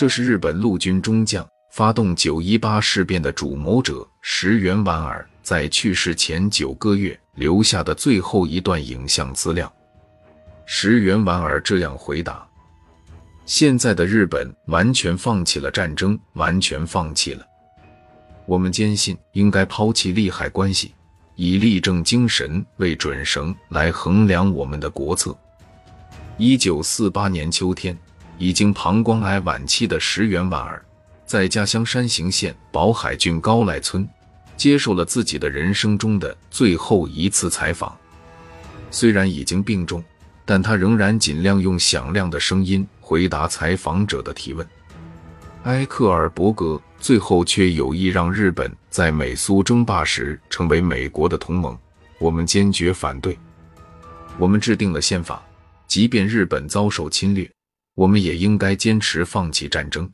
这是日本陆军中将发动九一八事变的主谋者石原莞尔在去世前九个月留下的最后一段影像资料。石原莞尔这样回答：“现在的日本完全放弃了战争，完全放弃了。我们坚信应该抛弃利害关系，以立正精神为准绳来衡量我们的国策。”一九四八年秋天，已经膀胱癌晚期的石原莞尔，在家乡山形县宝海郡高濑村，接受了自己的人生中的最后一次采访。虽然已经病重，但他仍然尽量用响亮的声音回答采访者的提问。埃克尔伯格最后却有意让日本在美苏争霸时成为美国的同盟，我们坚决反对。我们制定了宪法。即便日本遭受侵略，我们也应该坚持放弃战争。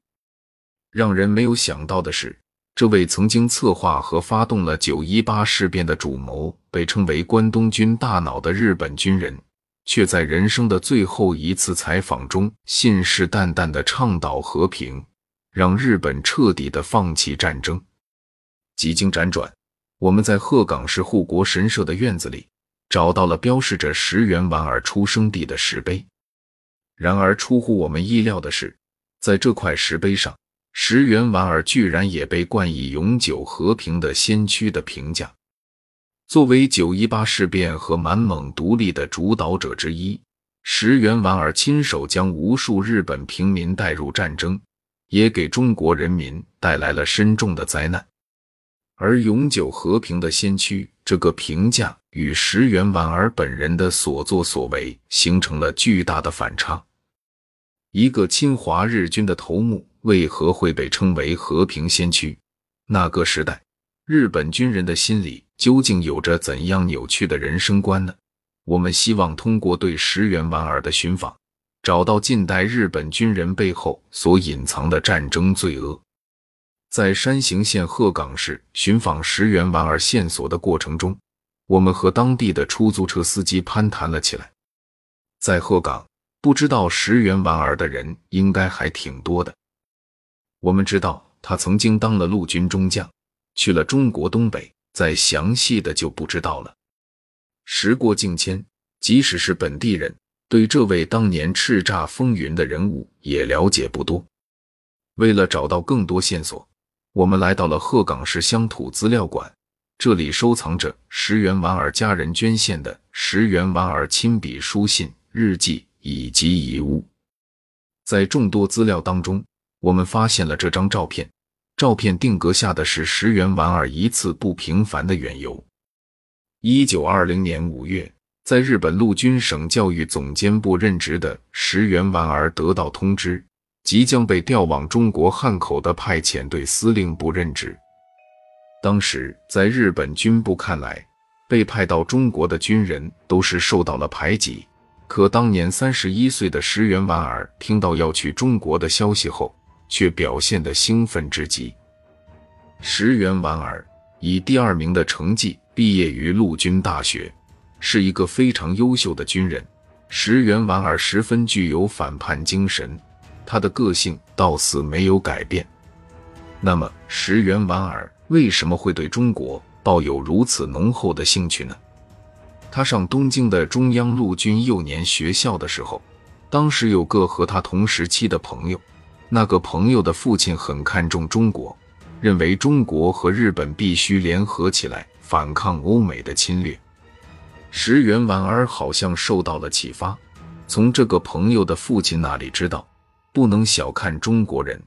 让人没有想到的是，这位曾经策划和发动了九一八事变的主谋，被称为关东军大脑的日本军人，却在人生的最后一次采访中信誓旦旦地倡导和平，让日本彻底的放弃战争。几经辗转，我们在鹤岗市护国神社的院子里。找到了标示着石原莞尔出生地的石碑，然而出乎我们意料的是，在这块石碑上，石原莞尔居然也被冠以“永久和平的先驱”的评价。作为九一八事变和满蒙独立的主导者之一，石原莞尔亲手将无数日本平民带入战争，也给中国人民带来了深重的灾难。而“永久和平的先驱”这个评价与石原莞尔本人的所作所为形成了巨大的反差。一个侵华日军的头目为何会被称为和平先驱？那个时代，日本军人的心里究竟有着怎样扭曲的人生观呢？我们希望通过对石原莞尔的寻访，找到近代日本军人背后所隐藏的战争罪恶。在山形县鹤岗市寻访石原莞尔线索的过程中，我们和当地的出租车司机攀谈了起来。在鹤岗，不知道石原莞尔的人应该还挺多的。我们知道他曾经当了陆军中将，去了中国东北，再详细的就不知道了。时过境迁，即使是本地人，对这位当年叱咤风云的人物也了解不多。为了找到更多线索。我们来到了鹤岗市乡土资料馆，这里收藏着石原莞尔家人捐献的石原莞尔亲笔书信、日记以及遗物。在众多资料当中，我们发现了这张照片。照片定格下的是石原莞尔一次不平凡的远游。一九二零年五月，在日本陆军省教育总监部任职的石原莞尔得到通知。即将被调往中国汉口的派遣队司令部任职。当时在日本军部看来，被派到中国的军人都是受到了排挤。可当年三十一岁的石原莞尔听到要去中国的消息后，却表现得兴奋至极。石原莞尔以第二名的成绩毕业于陆军大学，是一个非常优秀的军人。石原莞尔十分具有反叛精神。他的个性到死没有改变。那么，石原莞尔为什么会对中国抱有如此浓厚的兴趣呢？他上东京的中央陆军幼年学校的时候，当时有个和他同时期的朋友，那个朋友的父亲很看重中国，认为中国和日本必须联合起来反抗欧美的侵略。石原莞尔好像受到了启发，从这个朋友的父亲那里知道。不能小看中国人，